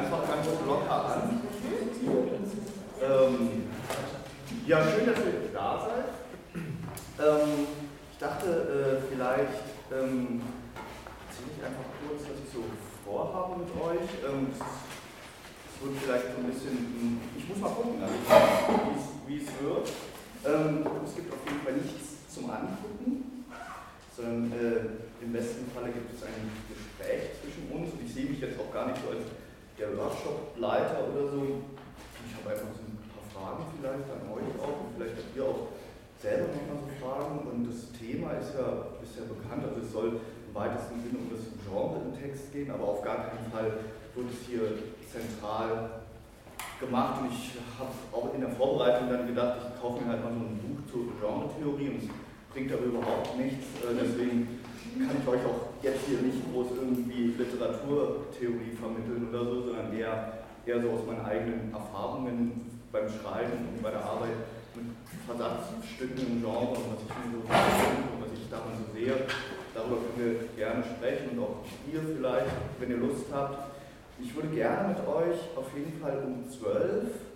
einfach ganz locker an. Ähm, ja, schön, dass ihr da seid. Ähm, ich dachte, äh, vielleicht ähm, erzähle ich einfach kurz, was ich so vorhabe mit euch. Ähm, es wird vielleicht so ein bisschen, ich muss mal gucken, also, wie es wird. Ähm, es gibt auf jeden Fall nichts zum Angucken, sondern äh, im besten Falle gibt es ein Gespräch zwischen uns und ich sehe mich jetzt auch gar nicht so als der Workshop-Leiter oder so. Ich habe einfach so ein paar Fragen vielleicht an euch auch. Und vielleicht habt ihr auch selber noch mal so Fragen. Und das Thema ist ja, ist ja bekannt, also es soll im weitesten Sinne um das Genre im Text gehen, aber auf gar keinen Fall wird es hier zentral gemacht. Und ich habe auch in der Vorbereitung dann gedacht, ich kaufe mir halt mal so ein Buch zur Genre-Theorie. Und bringt aber überhaupt nichts, äh, deswegen kann ich euch auch jetzt hier nicht groß irgendwie Literaturtheorie vermitteln oder so, sondern eher, eher so aus meinen eigenen Erfahrungen beim Schreiben und bei der Arbeit mit Versatzstücken im Genre und was ich so und was ich daran so sehe. Darüber können wir gerne sprechen und auch ihr vielleicht, wenn ihr Lust habt. Ich würde gerne mit euch auf jeden Fall um 12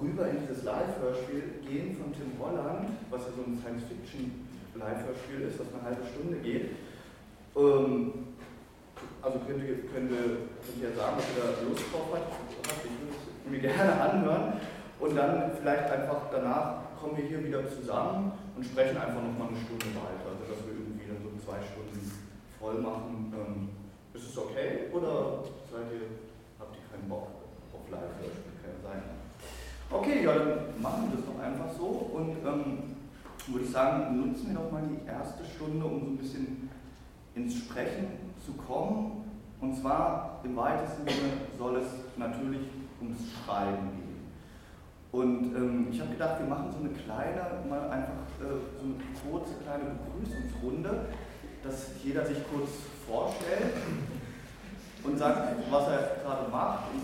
rüber in dieses Live-Hörspiel gehen von Tim Holland, was ja so ein Science-Fiction Live-Hörspiel ist, das eine halbe Stunde geht. Ähm, also könnt ihr, könnt, ihr, könnt ihr sagen, ob ihr da Lust drauf habt. Ich würde es mir gerne anhören. Und dann vielleicht einfach danach kommen wir hier wieder zusammen und sprechen einfach nochmal eine Stunde weiter. Also dass wir irgendwie dann so zwei Stunden voll machen. Ähm, ist es okay? Oder seid ihr, habt ihr keinen Bock auf Live-Hörspiel? Okay, ja, dann machen wir das doch einfach so. Und ähm, würde ich sagen, nutzen wir doch mal die erste Stunde, um so ein bisschen ins Sprechen zu kommen. Und zwar im weitesten Sinne soll es natürlich ums Schreiben gehen. Und ähm, ich habe gedacht, wir machen so eine kleine, mal einfach äh, so eine kurze kleine Begrüßungsrunde, dass jeder sich kurz vorstellt und sagt, was er gerade macht und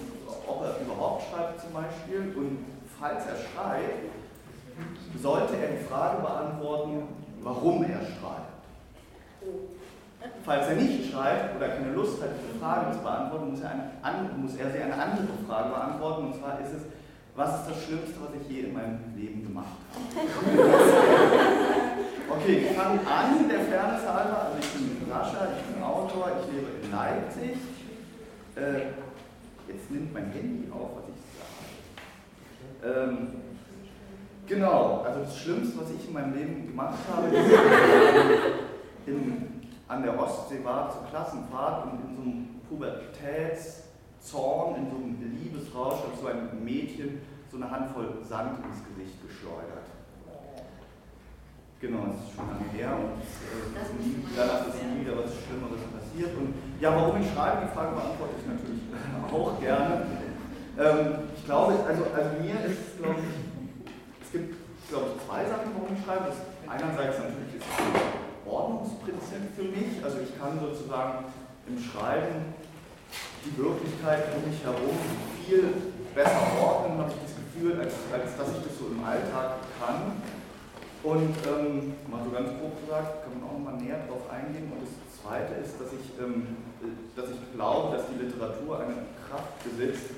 ob er überhaupt schreibt zum Beispiel. Und falls er schreibt, sollte er die Frage beantworten, warum er schreibt. Falls er nicht schreibt oder keine Lust hat, diese Frage zu beantworten, muss er, eine, muss er sie eine andere Frage beantworten. Und zwar ist es, was ist das Schlimmste, was ich je in meinem Leben gemacht habe? Okay, ich fange an, der Fairness halber. Also ich bin Rascha, ich bin Autor, ich lebe in Leipzig. Äh, jetzt nimmt mein Handy auf, was ich. Ähm, Genau, also das Schlimmste, was ich in meinem Leben gemacht habe, ist in, an der Ostsee war zur Klassenfahrt und in so einem Pubertätszorn, in so einem Liebesrausch, hat so ein Mädchen so eine Handvoll Sand ins Gesicht geschleudert. Genau, das ist schon lange her und äh, danach ist nie wieder was Schlimmeres passiert. Und ja, warum ich schreibe, die Frage beantworte ich natürlich auch gerne. Ähm, ich glaube, also, also mir ist es, glaube ich, es gibt, glaube ich, zwei Sachen, warum ich schreibe. Das einerseits natürlich ist es ein Ordnungsprinzip für mich. Also ich kann sozusagen im Schreiben die Wirklichkeit um mich herum viel besser ordnen, habe ich das Gefühl, als, als dass ich das so im Alltag kann. Und ähm, mal so ganz grob gesagt, kann man auch noch mal näher darauf eingehen. Und das Zweite ist, dass ich, ähm, dass ich glaube, dass die Literatur eine Kraft besitzt,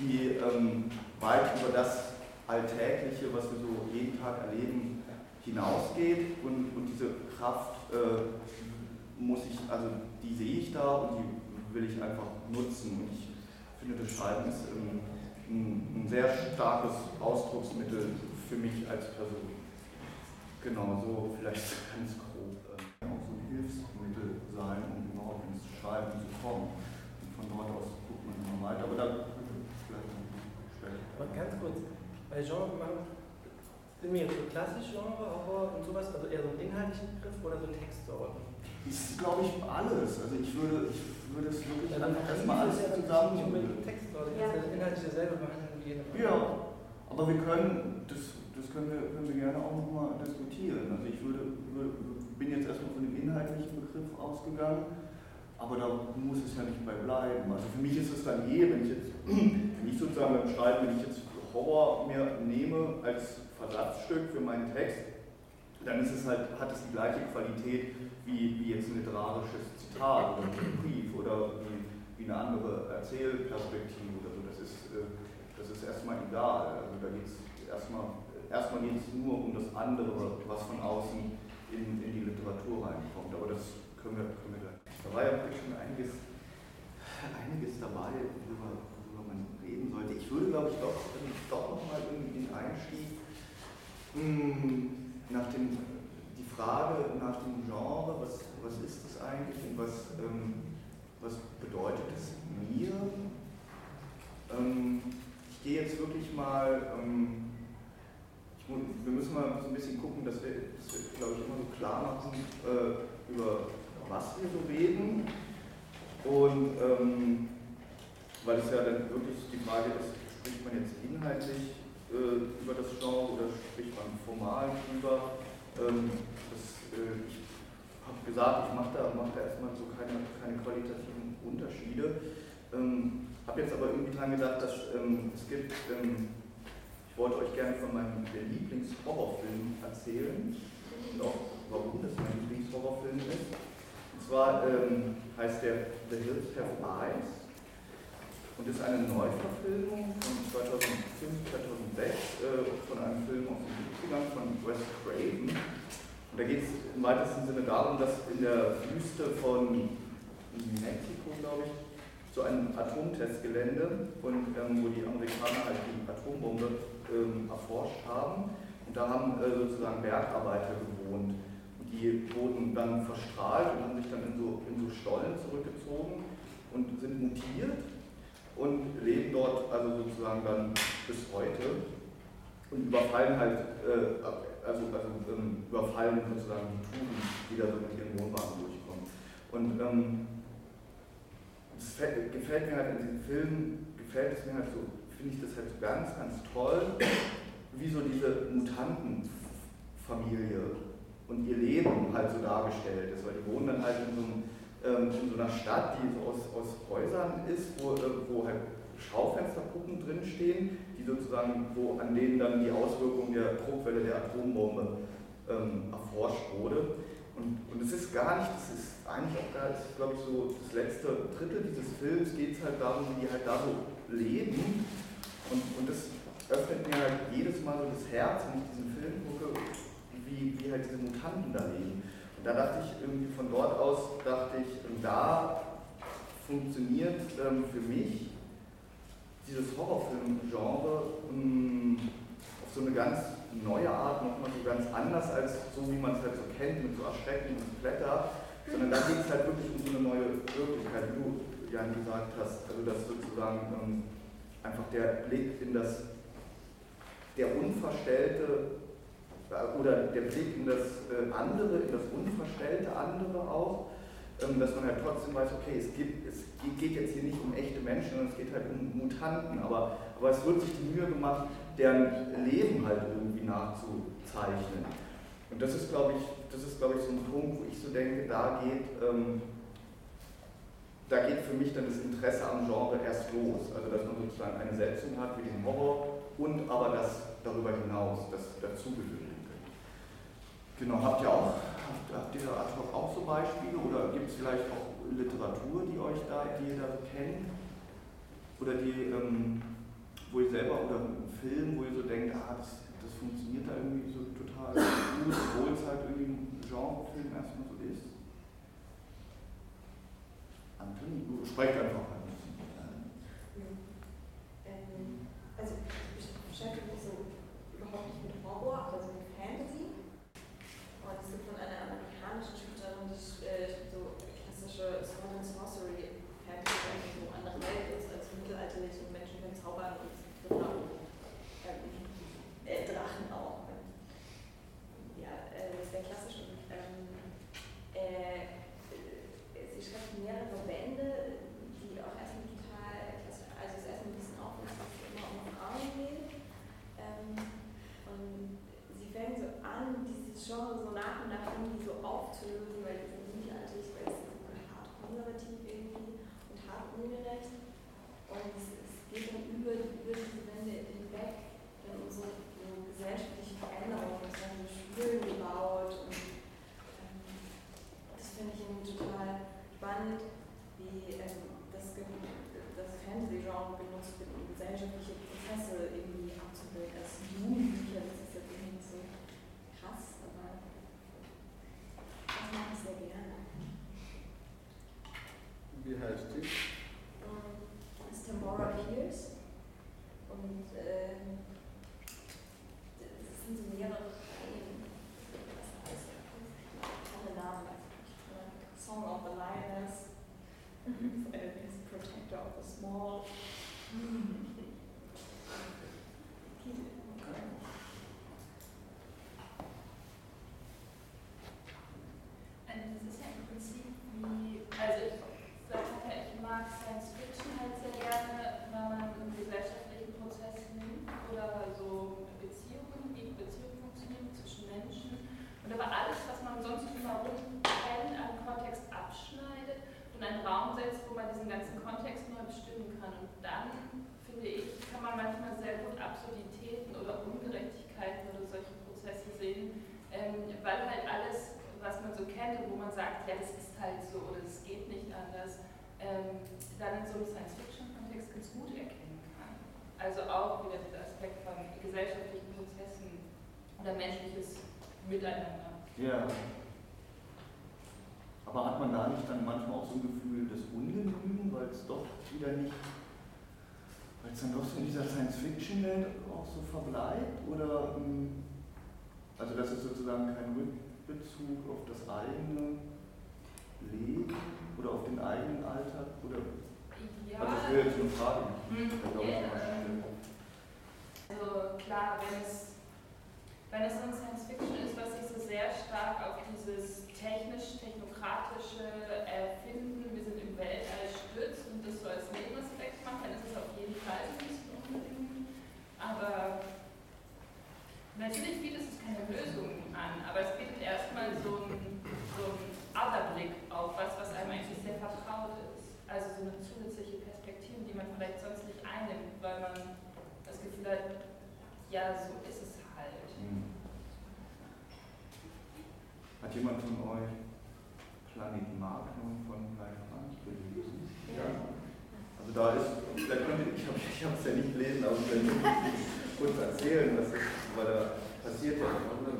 die ähm, weit über das Alltägliche, was wir so jeden Tag erleben, hinausgeht und, und diese Kraft äh, muss ich, also die sehe ich da und die will ich einfach nutzen. Und ich finde, das Schreiben ist ein, ein, ein sehr starkes Ausdrucksmittel für mich als Person. Genau, so vielleicht ganz grob äh, auch so ein Hilfsmittel sein, um überhaupt ins Schreiben zu kommen. Und von dort aus guckt man immer weiter. Aber da später. Ganz kurz, bei Genre machen, sind wir jetzt so klassisch Genre, Horror und sowas, also eher so ein inhaltlichen Begriff oder so ein Textsorten? Das ist, glaube ich, alles. Also ich würde, ich würde es wirklich einfach erstmal alles ja zusammen. Nicht unbedingt Textsorte, ja. das inhaltlich dasselbe machen wie jeder. Ja, aber wir können, das, das können, wir, können wir gerne auch nochmal diskutieren. Also ich würde, würde, bin jetzt erstmal von dem inhaltlichen Begriff ausgegangen, aber da muss es ja nicht bei bleiben. Also für mich ist es dann eh, wenn ich jetzt, wenn ich sozusagen beim Schreiben, wenn ich jetzt Horror mir nehme als Versatzstück für meinen Text, dann ist es halt, hat es die gleiche Qualität wie, wie jetzt ein literarisches Zitat oder ein Brief oder wie, wie eine andere Erzählperspektive oder so. Das ist, äh, das ist erstmal egal. Also da geht es erstmal, erstmal geht es nur um das andere, was von außen in, in die Literatur reinkommt. Aber das können wir, können wir. Da war ja wirklich schon einiges, einiges dabei, worüber, worüber man reden sollte. Ich würde, glaube ich, doch, doch nochmal irgendwie den Einstieg hm, nach dem, die Frage nach dem Genre, was, was ist das eigentlich und was, ähm, was bedeutet es mir? Ähm, ich gehe jetzt wirklich mal, ähm, ich, wir müssen mal so ein bisschen gucken, dass wir, dass wir glaube ich, immer so klar machen, äh, über was wir so reden. Und ähm, weil es ja dann wirklich die Frage ist, spricht man jetzt inhaltlich äh, über das Genre oder spricht man formal drüber? Ähm, das, äh, ich habe gesagt, ich mache da, mach da erstmal so keine, keine qualitativen Unterschiede. Ähm, habe jetzt aber irgendwie dran gedacht, dass ähm, es gibt, ähm, ich wollte euch gerne von meinem Lieblingshorrorfilm erzählen und auch warum das mein Lieblingshorrorfilm ist. Zwar ähm, heißt der The Hills Have Eyes und ist eine Neuverfilmung von 2005, 2006 äh, von einem Film aus den 70ern von Wes Craven. Und da geht es im weitesten Sinne darum, dass in der Wüste von Mexiko, glaube ich, so ein Atomtestgelände und ähm, wo die Amerikaner halt die Atombombe ähm, erforscht haben. Und da haben äh, sozusagen Bergarbeiter gewohnt. Die wurden dann verstrahlt und haben sich dann in so, in so Stollen zurückgezogen und sind mutiert und leben dort also sozusagen dann bis heute und überfallen halt, äh, also, also ähm, überfallen sozusagen die Tuben, die da so mit ihren Wohnwagen durchkommen. Und ähm, es gefällt mir halt in diesem Film, gefällt es mir halt so, finde ich das halt so ganz, ganz toll, wie so diese Mutantenfamilie und ihr Leben halt so dargestellt ist, weil die wohnen dann halt in so einem ähm, in so einer Stadt, die so aus, aus Häusern ist, wo, äh, wo halt Schaufensterpuppen drinstehen, die sozusagen, wo an denen dann die Auswirkung der Druckwelle der Atombombe ähm, erforscht wurde. Und, und es ist gar nicht, das ist eigentlich auch gar, ist, glaube ich, so das letzte Drittel dieses Films geht es halt darum, wie die halt da so leben. Und, und das öffnet mir halt jedes Mal so das Herz, wenn ich diesen Film wie, wie halt diese Mutanten da leben. Und da dachte ich irgendwie von dort aus, dachte ich, da funktioniert ähm, für mich dieses Horrorfilm-Genre ähm, auf so eine ganz neue Art, nochmal so ganz anders als so, wie man es halt so kennt, mit so erschreckenden Blätter, sondern da geht es halt wirklich um so eine neue Wirklichkeit, wie du, Jan, gesagt hast. Also, dass sozusagen ähm, einfach der Blick in das, der unverstellte oder der Blick in das äh, andere, in das unverstellte andere auch, ähm, dass man halt trotzdem weiß, okay, es, gibt, es geht jetzt hier nicht um echte Menschen, sondern es geht halt um Mutanten, aber, aber es wird sich die Mühe gemacht, deren Leben halt irgendwie nachzuzeichnen. Und das ist, glaube ich, das ist, glaube ich, so ein Punkt, wo ich so denke, da geht, ähm, da geht für mich dann das Interesse am Genre erst los. Also dass man sozusagen eine Setzung hat wie den Horror und aber das darüber hinaus, das dazugehört. Genau, habt ihr auch, habt, habt ihr ad hoc auch so Beispiele oder gibt es vielleicht auch Literatur, die euch da, die ihr da kennt? Oder die, ähm, wo ihr selber, oder einen Film, wo ihr so denkt, ah, das, das funktioniert da irgendwie so total gut, obwohl es halt irgendwie ein Genrefilm erstmal so ist? Anthony, sprecht einfach mal. Ja, das ist halt so oder es geht nicht anders, ähm, dann in so einem Science-Fiction-Kontext ganz gut erkennen kann. Also auch wieder dieser Aspekt von gesellschaftlichen Prozessen oder menschliches Miteinander. Ja. Aber hat man da nicht dann manchmal auch so ein Gefühl des Ungenügen, weil es doch wieder nicht, weil es dann doch so in dieser Science-Fiction-Welt auch so verbleibt? Oder, ähm, also dass es sozusagen kein Rückbezug auf das eigene Leben oder auf den eigenen Alltag? Oder, Ja, also das wäre jetzt eine Frage. Mhm. Ja. Also klar, wenn es, wenn es so ein Science Fiction ist, was sich so sehr stark auf dieses technisch-technokratische Erfinden, wir sind im Weltall stützt und das so als Nebenaspekt macht, dann ist es auf jeden Fall so ein bisschen ungenügend. Aber natürlich bietet es keine Lösungen an, aber es bietet erstmal so einen so einen Other-Blick auf was, was einem eigentlich sehr vertraut ist. Also so eine zusätzliche Perspektive, die man vielleicht sonst nicht einnimmt, weil man das Gefühl hat, ja, so ist es halt. Hm. Hat jemand von euch Planet Magnum von Guy Frank gelesen? Ja. Also da ist, vielleicht könnt ihr, ich habe ich es ja nicht gelesen, aber könnt ihr kurz erzählen, was ist, weil da passiert ja Magnum,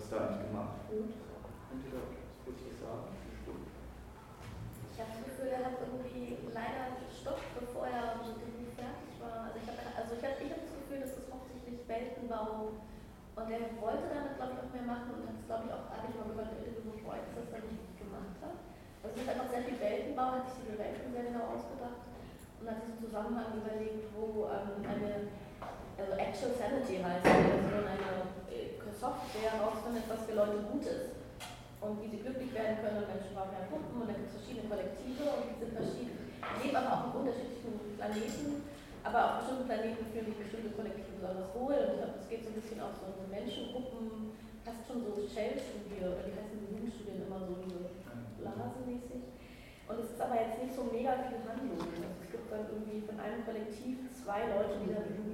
was da eigentlich gemacht wird. Könnt ihr da kurz was sagen? Ich habe das Gefühl, er hat irgendwie leider gestoppt, bevor er mit dem fertig war. Also ich habe also ich hab, ich hab das Gefühl, dass das hauptsächlich Weltenbau und er wollte damit, glaube ich, auch mehr machen und hat es, glaube ich, auch, habe ich mal gehört, mit Reuters, dass er nicht gemacht hat. Also es ist einfach sehr viel Weltenbau, hat sich diese Welten sehr genau ausgedacht und hat diesen Zusammenhang überlegt, wo ähm, eine, also Actual Sanity heißt, also eine Software rausfindet, was für Leute gut ist und wie sie glücklich werden können. Und Menschen brauchen ja Gruppen und dann gibt es verschiedene Kollektive und die sind verschieden, leben aber auch auf unterschiedlichen Planeten, aber auf bestimmten Planeten fühlen sich bestimmte Kollektive besonders wohl. Und ich glaube, es geht so ein bisschen auch so Menschengruppen, fast schon so Shell-Studie, oder die heißen Jugendstudien immer so, so blasenmäßig. Und es ist aber jetzt nicht so mega viel Handlung. Also es gibt dann irgendwie von einem Kollektiv zwei Leute, die dann die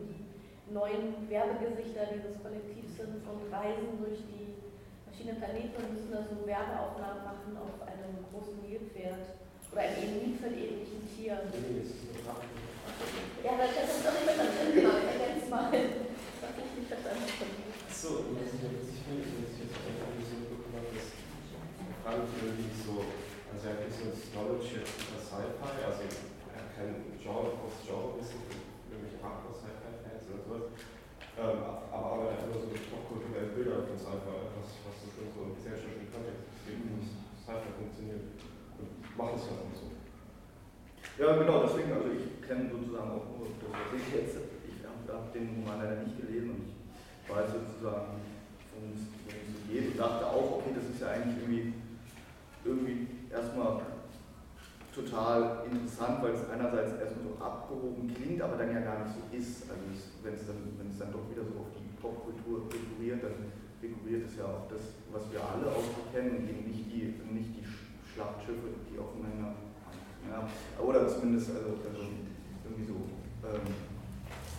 neuen Werbegesichter dieses Kollektivs sind und reisen durch die verschiedenen Planeten und müssen da so Werbeaufnahmen machen auf einem großen Nilpferd oder einem Nilpferd-ähnlichen Tier. Ja, das ist doch nicht mehr drin, genau, ich ergänze mal. Das ist nicht verstanden. Achso, was ich jetzt nicht finde, ist, dass ich jetzt einfach nicht so mitbekommen habe, dass Frank irgendwie so, also er hat ein bisschen das Knowledge jetzt über Sci-Fi, also er hat kein Genre, großes Genrewissen für irgendwelche Hardcore-Sci-Fi-Fans sowas, ähm, aber arbeitet immer so mit popkulturellen Bildern von Sci-Fi, was, was so schon so im gesellschaftlichen Kontext deswegen wie Sci-Fi funktioniert. Und macht es ja auch so. Ja, genau, deswegen, also ich kenne sozusagen auch nur das, was ich jetzt, ich habe hab den Roman leider nicht gelesen und ich weiß sozusagen, worum es geht. Ich dachte auch, okay, das ist ja eigentlich irgendwie, irgendwie erstmal total interessant, weil es einerseits erstmal so abgehoben klingt, aber dann ja gar nicht so ist. Also wenn es dann, dann doch wieder so auf die Popkultur figuriert, dann figuriert es ja auf das, was wir alle auch kennen eben nicht die, nicht die Schlachtschiffe, die aufeinander ja, oder zumindest also, also irgendwie so ähm,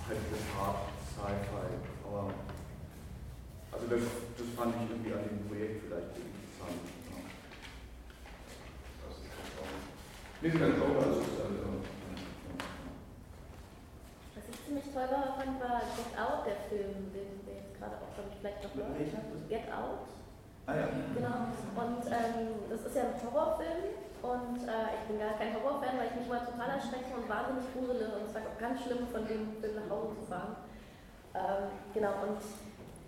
halt das Hard Sci-Fi. Aber also das, das fand ich irgendwie an dem Projekt vielleicht interessant. Nee, sie ganz sauber. Also, also, Was ich ziemlich toll war, fand, war Get Out, der Film, den wir jetzt gerade auch, glaube ich, vielleicht noch mal. Get Out. Ah ja. Genau. Und ähm, das ist ja ein Horrorfilm und äh, ich bin gar kein Horrorfan, weil ich mich mal total erschrecke und wahnsinnig grusele und es war auch ganz schlimm, von dem Film nach Hause zu fahren. Ähm, genau, und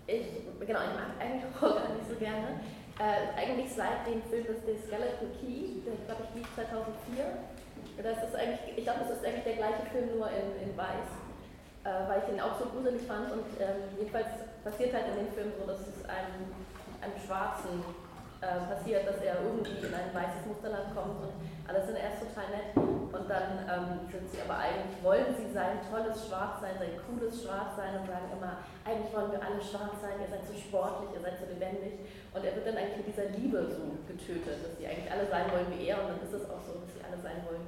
ich, genau, ich mag eigentlich Horror gar nicht so gerne. Äh, eigentlich seit dem Film ist The Skeleton Key, der glaube ich lief 2004. Das ist eigentlich, ich glaube, das ist eigentlich der gleiche Film, nur in, in weiß, äh, weil ich den auch so gruselig fand. Und ähm, jedenfalls passiert halt in dem Film so, dass es einem, einem Schwarzen äh, passiert, dass er irgendwie in ein weißes Musterland kommt und alles sind erst total nett. Und dann ähm, sind sie aber eigentlich, wollen sie sein tolles Schwarzsein, sein cooles Schwarzsein und sagen immer, eigentlich wollen wir alle schwarz sein, ihr seid so sportlich, ihr seid so lebendig. Und er wird dann eigentlich mit dieser Liebe so getötet, dass sie eigentlich alle sein wollen wie er und dann ist es auch so, dass sie alle sein wollen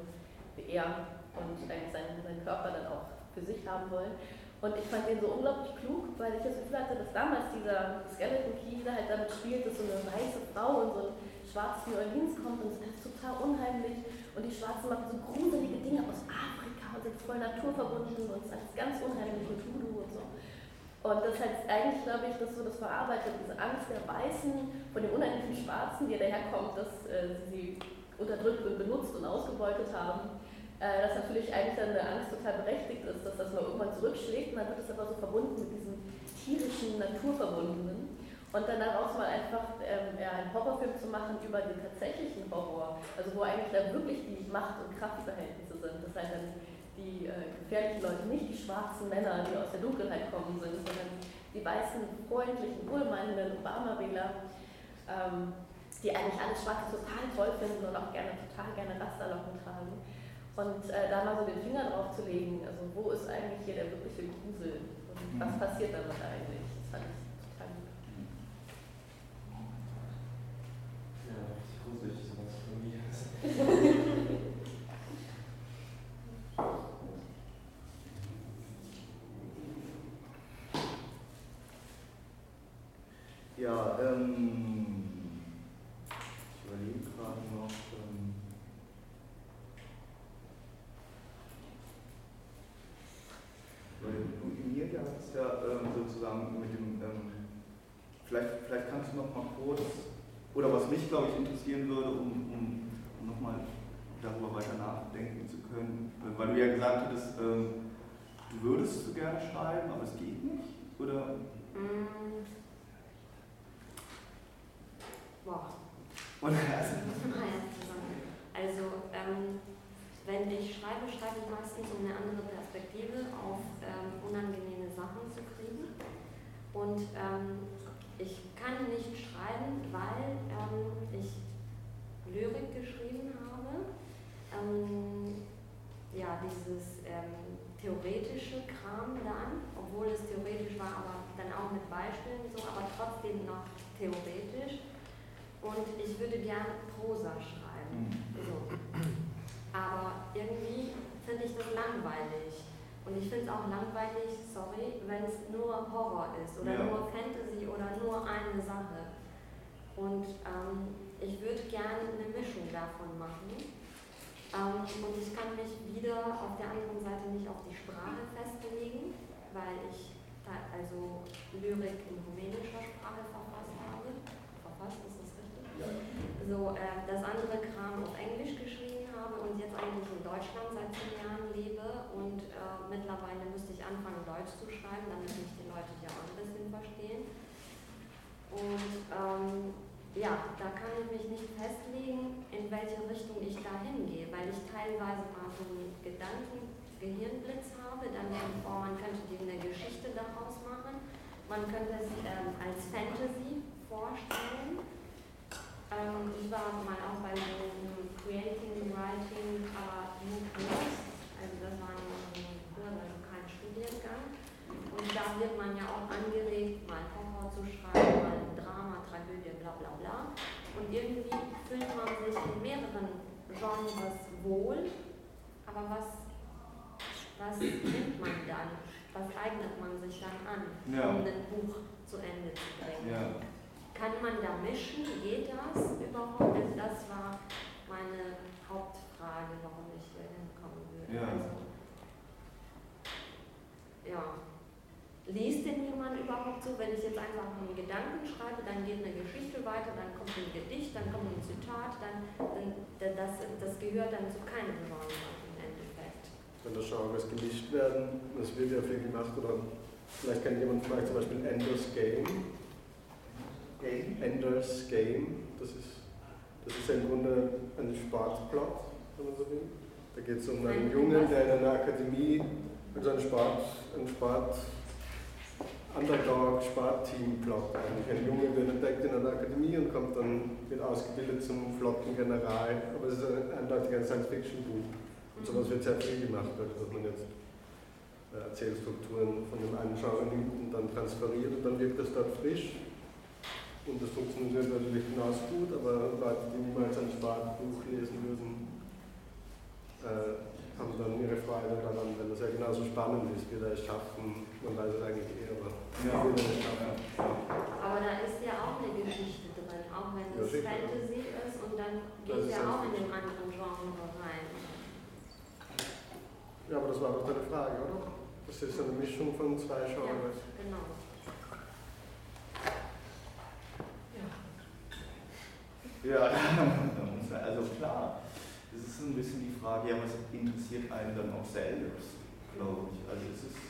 wie er und eigentlich seinen, seinen Körper dann auch für sich haben wollen. Und ich fand den so unglaublich klug, weil ich das Gefühl hatte, dass damals dieser Skeleton Key halt damit spielt, dass so eine weiße Frau in so ein schwarzes New Orleans kommt und es ist total unheimlich und die Schwarzen machen so gruselige Dinge aus Afrika und sind voll naturverbunden und es ist alles ganz unheimlich und Voodoo und so. Und das heißt eigentlich, glaube ich, dass so das verarbeitet, diese Angst der Weißen von den unheimlichen Schwarzen, die daherkommt, dass äh, sie unterdrückt und benutzt und ausgebeutet haben, äh, dass natürlich eigentlich dann eine Angst total berechtigt ist, dass das mal irgendwann zurückschlägt und dann wird es aber so verbunden mit diesem tierischen, naturverbundenen. Und dann daraus mal einfach ähm, ja, einen Horrorfilm zu machen über den tatsächlichen Horror, also wo eigentlich da wirklich die Macht- und Kraftverhältnisse sind. Das heißt dann die äh, gefährlichen Leute, nicht die schwarzen Männer, die aus der Dunkelheit kommen sind, sondern die weißen, freundlichen, wohlmeinenden Obama-Wähler, ähm, die eigentlich alles Schwarze total toll finden und auch gerne total gerne Rasterlocken tragen. Und äh, da mal so den Finger drauf zu legen, also wo ist eigentlich hier der wirkliche Grusel und was mhm. passiert damit eigentlich? Das fand ich total gut. Ja, richtig gruselig, sowas von mir. Ja, ähm, ich überlege gerade noch. Ähm, weil du, Emilia, hast ja ähm, sozusagen mit dem, ähm, vielleicht, vielleicht kannst du noch mal kurz, oder was mich, glaube ich, interessieren würde, um, um, um nochmal darüber weiter nachdenken zu können, weil du ja gesagt hattest, ähm, du würdest so gerne schreiben, aber es geht nicht, oder? Mm. Boah. Und also, also ähm, wenn ich schreibe, schreibe ich meistens, um eine andere Perspektive auf ähm, unangenehme Sachen zu kriegen. Und ähm, ich kann nicht schreiben, weil ähm, ich Lyrik geschrieben habe. Ähm, ja, dieses ähm, theoretische Kram dann, obwohl es theoretisch war, aber dann auch mit Beispielen so, aber trotzdem noch theoretisch und ich würde gern Prosa schreiben. Mhm. So. Aber irgendwie finde ich das langweilig. Und ich finde es auch langweilig, sorry, wenn es nur Horror ist oder ja. nur Fantasy oder nur eine Sache. Und ähm, ich würde gerne eine Mischung davon machen. Ähm, und ich kann mich wieder auf der anderen Seite nicht auf die Sprache festlegen, weil ich da also Lyrik in rumänischer Sprache verfasst habe. Verfasst ist so äh, das andere Kram auf Englisch geschrieben habe und jetzt eigentlich in Deutschland seit zehn Jahren lebe und äh, mittlerweile müsste ich anfangen Deutsch zu schreiben, damit mich die Leute hier auch ein bisschen verstehen. Und ähm, ja, da kann ich mich nicht festlegen, in welche Richtung ich da hingehe, weil ich teilweise mal so einen Gedanken, Gehirnblitz habe, dann denke ich, oh, man könnte dir eine Geschichte daraus machen, man könnte es ähm, als Fantasy vorstellen ähm, ich war mal auch bei so einem Creating, Writing, aber nur Kurs. Also das war nur ein Kurs, also kein Studiengang. Und da wird man ja auch angeregt, mal Horror zu schreiben, mal Drama, Tragödie, bla bla bla. Und irgendwie fühlt man sich in mehreren Genres wohl, aber was, was nimmt man dann? Was eignet man sich dann an, ja. um ein Buch zu Ende zu bringen? Ja. Kann man da mischen? Geht das überhaupt? Also das war meine Hauptfrage, warum ich hier hinkommen würde. Ja. Also, ja. liest denn jemand überhaupt so? Wenn ich jetzt einfach einen Gedanken schreibe, dann geht eine Geschichte weiter, dann kommt ein Gedicht, dann kommt ein Zitat, dann, dann das, das gehört dann zu keinem Genre im Endeffekt. Wenn das Genres gemischt werden, das wird ja viel gemacht, oder vielleicht kennt jemand vielleicht zum Beispiel Ender's Game. Game? Ender's Game, das ist, das ist im Grunde ein Sportplot, wenn man so will. Da geht es um einen Jungen, der in einer Akademie mit seinem Sport, ein Sport Underdog Sportteam-Plot eigentlich. Ein Junge wird entdeckt in einer Akademie und kommt dann, wird ausgebildet zum Flottengeneral. Aber es ist ein, eindeutig ein Science-Fiction-Buch. Und sowas wird sehr viel gemacht, also dass man jetzt äh, Erzählstrukturen von dem einen Genre nimmt und dann transferiert und dann wirkt das dort frisch. Und das funktioniert natürlich genauso gut, aber Leute, die niemals ein Sportbuch lesen würden, äh, haben dann ihre Freude daran, wenn das ja genauso spannend ist, wie wir es schaffen. Man weiß es eigentlich eher, aber Ja. Aber da ist ja auch eine Geschichte drin, auch wenn Ja, es sicher. Fantasy ist und dann Das geht ja auch in den anderen Genre rein. Ja, aber das war doch deine Frage, oder? Das ist eine Mischung von zwei Genres. Genau. Ja, also klar. Es ist ein bisschen die Frage, ja, was interessiert einen dann auch selbst, glaube ich. Also es ist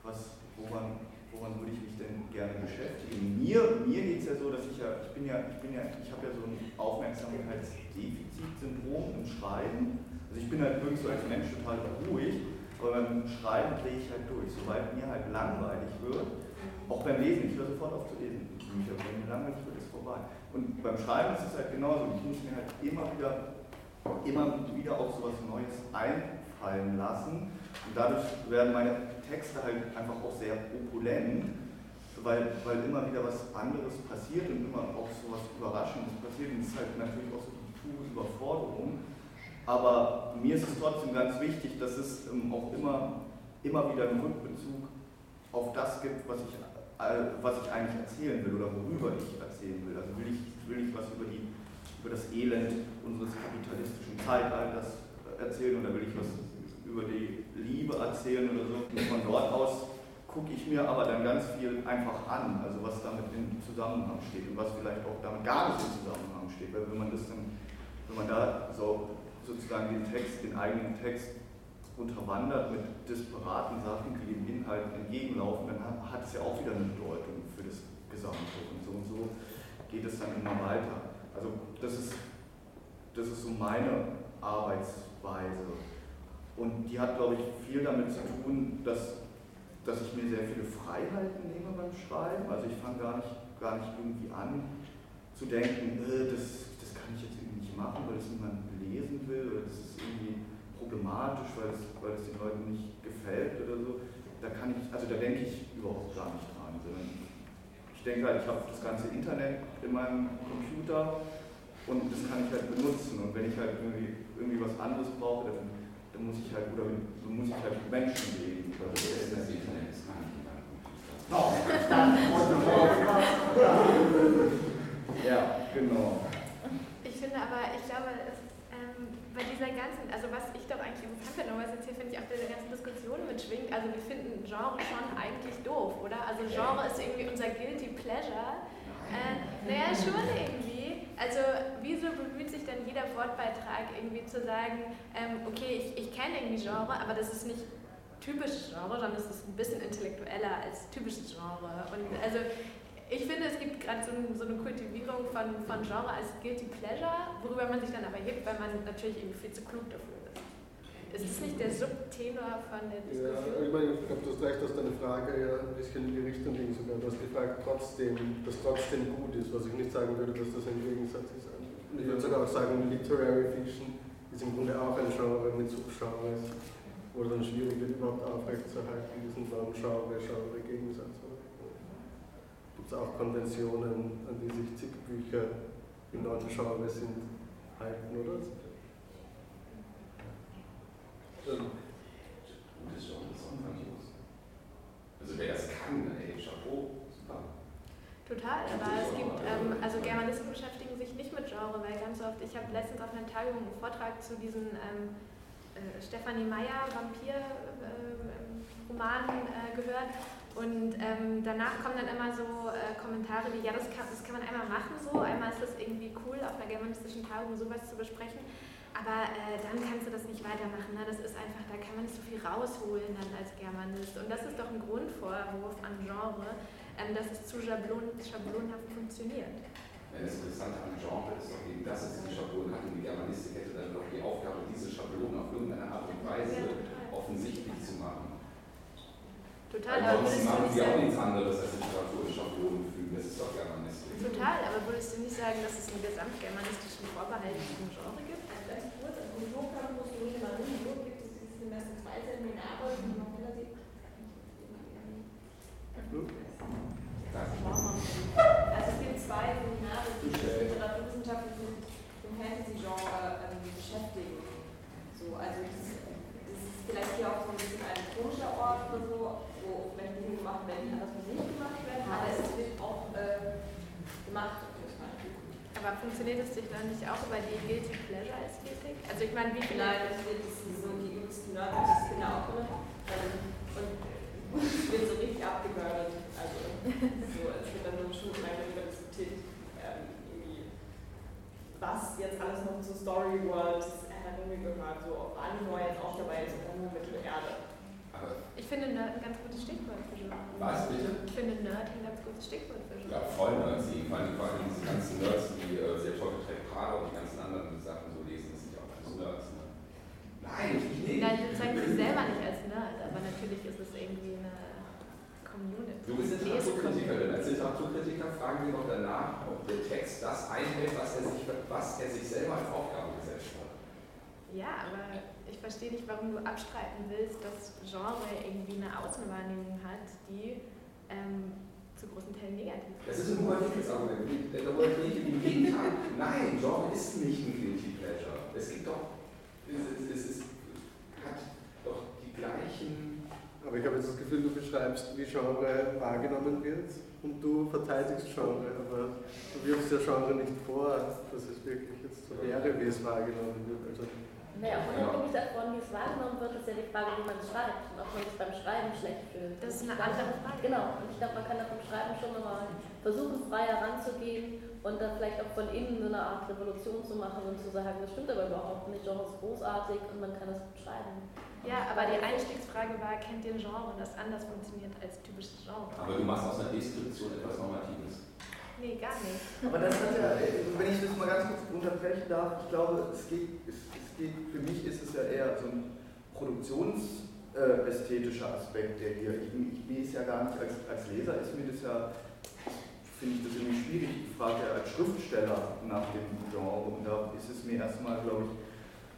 was, woran, woran würde ich mich denn gerne beschäftigen? Mir, mir geht es ja so, dass ich ja, ich bin ja, ich bin ja, ich habe ja so ein Aufmerksamkeitsdefizitsyndrom im Schreiben. Also ich bin halt wirklich so als Mensch total ruhig, aber beim Schreiben drehe ich halt durch. Sobald mir halt langweilig wird, auch beim Lesen, ich höre sofort auf zu lesen. Wenn mir langweilig wird, ist vorbei. Und beim Schreiben ist es halt genauso. Ich muss mir halt immer wieder, immer wieder auf sowas Neues einfallen lassen. Und dadurch werden meine Texte halt einfach auch sehr opulent, weil, weil immer wieder was anderes passiert und immer auch sowas Überraschendes passiert. Und es ist halt natürlich auch so die pure Überforderung. Aber mir ist es trotzdem ganz wichtig, dass es ähm, auch immer, immer wieder einen Rückbezug auf das gibt, was ich, was ich eigentlich erzählen will oder worüber ich erzählen will. Also will ich, will ich was über, die, über das Elend unseres kapitalistischen Zeitalters erzählen oder will ich was über die Liebe erzählen oder so. Und von dort aus gucke ich mir aber dann ganz viel einfach an, also was damit im Zusammenhang steht und was vielleicht auch damit gar nicht im Zusammenhang steht. Weil wenn man das dann, wenn man da so sozusagen den Text, den eigenen Text unterwandert mit disparaten Sachen, die dem Inhalt entgegenlaufen, dann hat, es ja auch wieder eine Bedeutung für das Gesamte. Und so und so geht es dann immer weiter. Also das ist, das ist so meine Arbeitsweise. Und die hat, glaube ich, viel damit zu tun, dass, dass ich mir sehr viele Freiheiten nehme beim Schreiben. Also ich fange gar nicht, gar nicht irgendwie an zu denken, äh, das, das kann ich jetzt irgendwie nicht machen, weil es niemand lesen will oder das ist irgendwie problematisch, weil es, weil es den Leuten nicht gefällt oder so. Da kann ich, also da denke ich überhaupt gar nicht dran, sondern ich denke halt, ich habe das ganze Internet in meinem Computer und das kann ich halt benutzen. Und wenn ich halt irgendwie, irgendwie was anderes brauche, dann, dann muss ich halt, oder dann muss ich halt mit Menschen reden. Oder so. Das Internet ist gar nicht in deinem Computer. Doch, Ja, genau. Ich finde aber, ich glaube, bei dieser ganzen, also was ich doch eigentlich interessant finde, was jetzt hier finde ich auch der ganzen Diskussion mitschwingt, also wir finden Genre schon eigentlich doof, oder? Also Genre ist irgendwie unser guilty pleasure. Äh, naja, schon irgendwie. Also wieso bemüht sich dann jeder Wortbeitrag irgendwie zu sagen, ähm, okay, ich, ich kenne irgendwie Genre, aber das ist nicht typisches Genre, sondern es ist ein bisschen intellektueller als typisches Genre. Und also ich finde, es gibt gerade so, so, eine Kultivierung von, von Genre als Guilty Pleasure, worüber man sich dann aber hebt, weil man natürlich irgendwie viel zu klug dafür ist. Ist das nicht der Subtenor von der Ja, Diskussion? ich meine, ich glaube, du hast recht, dass deine Frage ja ein bisschen in die Richtung ging sogar. Du hast gefragt, trotzdem, dass trotzdem gut ist, was ich nicht sagen würde, dass das ein Gegensatz ist. Ich würde sogar auch sagen, Literary Fiction ist im Grunde auch ein Genre mit Subgenres, wo es dann schwierig wird, überhaupt aufrechtzuerhalten, diesen Genre-Genre-Gegensatz. Es auch Konventionen, an die sich zig Bücher in neuen Genres sind, halten, oder? Gutes Genre ist auch grandios. Also wer es kann, ey, Chapeau, super. Total, aber es gibt, ähm, also Germanisten beschäftigen sich nicht mit Genre, weil ganz oft, ich habe letztens auf einer Tagung einen Vortrag zu diesen ähm, äh, Stefanie Meyer Vampir-Romanen äh, gehört Und ähm, danach kommen dann immer so äh, Kommentare wie, ja, das kann, das kann man einmal machen so, einmal ist das irgendwie cool, auf einer germanistischen Tagung sowas zu besprechen, aber äh, dann kannst du das nicht weitermachen. Ne? Das ist einfach, da kann man nicht so viel rausholen dann als Germanist. Und das ist doch ein Grundvorwurf an Genre, ähm, dass es zu Schablon, schablonhaft funktioniert. Das Interessante am Genre ist doch eben, dass es die Schablonen hat und die Germanistik hätte dann doch die Aufgabe, diese Schablonen auf irgendeine Art und Weise Ja, offensichtlich zu machen. Total, aber Ansonsten würdest du machen nicht sie auch sagen, nichts anderes als Literatur in Schablonen fügen. Das ist doch Germanistik. total, aber würdest du nicht sagen, dass es einen gesamtgermanistischen Vorbehalt diesem Genre gibt? Also ganz kurz, also im Burgcampus Louis Marie Burg gibt es dieses Semester zwei Seminare, die man relativ Also es gibt zwei Seminare, die sich mit Literaturwissenschaften und dem Fantasy-Genre ähm, beschäftigen. So, also das, das ist vielleicht hier auch so ein bisschen ein komischer Ort oder so, wo vielleicht Dinge gemacht werden, die anderswo nicht gemacht werden, aber es wird auch äh, gemacht. Aber funktioniert es sich dann nicht auch über die Guilty Pleasure Ästhetik? Also ich meine, wie viele... Nein, das ist so die übelsten Nerds, das ist genau drin. Ähm, und es wird so richtig abgemördert. Also so, es wird dann so ein Schulrein darüber diskutiert, ähm, irgendwie, was jetzt alles noch zur Story World Anime gehört, so ob jetzt auch dabei ist oder nur Mittelerde. Ich finde Nerd ein ganz gutes Stichwort für Genre. was bitte? Ich finde Nerd ein ganz gutes Stichwort für Genre. Ja, voll Nerds. Die, vor allem, vor allem diese ganzen Nerds, die äh, sehr toll getrennt Prada und die ganzen anderen Sachen so lesen, das sind ja auch alles Nerds. Ne? Nein, ich nicht. Nein, du zeigst dich selber nicht als Nerd, aber natürlich ist es irgendwie eine Community. Du bist Literaturkritikerin. Als Literaturkritiker fragen wir noch danach, ob der Text das einhält, was er sich, was er sich selber als Aufgabe gesetzt hat. Ja, aber ich verstehe nicht, warum du abstreiten willst, dass Genre irgendwie eine Außenwahrnehmung hat, die ähm, zu großen Teilen negativ Das ist ein überlegtes Argument. Da wollte ich im Gegenteil. Nein, Genre ist nicht ein Guilty Pleasure. Es gibt doch, es, es, es, es hat doch die gleichen. Aber ich habe jetzt das Gefühl, du beschreibst, wie Genre wahrgenommen wird und du verteidigst Genre, aber du wirfst ja Genre nicht vor, dass es wirklich jetzt so wäre, wie es wahrgenommen wird. Also, Naja, unabhängig davon, wie es wahrgenommen wird, ist ja die Frage, wie man es schreibt und ob man sich beim Schreiben schlecht fühlt. Das ist eine andere Frage. Genau, und ich glaube, man kann da beim Schreiben schon nochmal versuchen, freier ranzugehen und dann vielleicht auch von innen so eine Art Revolution zu machen und zu sagen, das stimmt aber überhaupt nicht, Genre ist großartig und man kann das gut schreiben. Ja, aber die Einstiegsfrage war, kennt ihr ein Genre, das anders funktioniert als typisches Genre? Aber du machst aus einer Deskription etwas Normatives. Nee, gar nicht. Aber das hat ja, wenn ich das mal ganz kurz unterbrechen darf, ich glaube, es geht, es, es geht für mich ist es ja eher so ein produktionsästhetischer Aspekt, der hier, ich, ich ist ja gar nicht, als, als Leser ist mir das ja, finde ich das irgendwie schwierig, ich frage ja als Schriftsteller nach dem Genre und da ist es mir erstmal, glaube ich,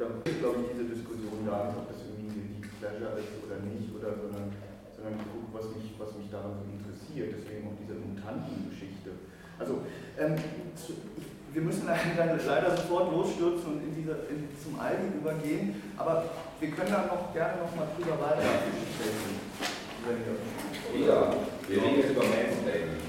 da ist, glaube ich, diese Diskussion gar nicht, ob das irgendwie ein Deep Pleasure ist oder nicht, oder, sondern, sondern ich gucke, was mich, was mich daran so interessiert, deswegen auch diese Mutantengeschichte. Also, ähm, zu, wir müssen dann leider sofort losstürzen und in diese, in, zum Algen übergehen, aber wir können da noch gerne noch mal drüber weiter sprechen. Ja, wir reden jetzt über Mansplaining.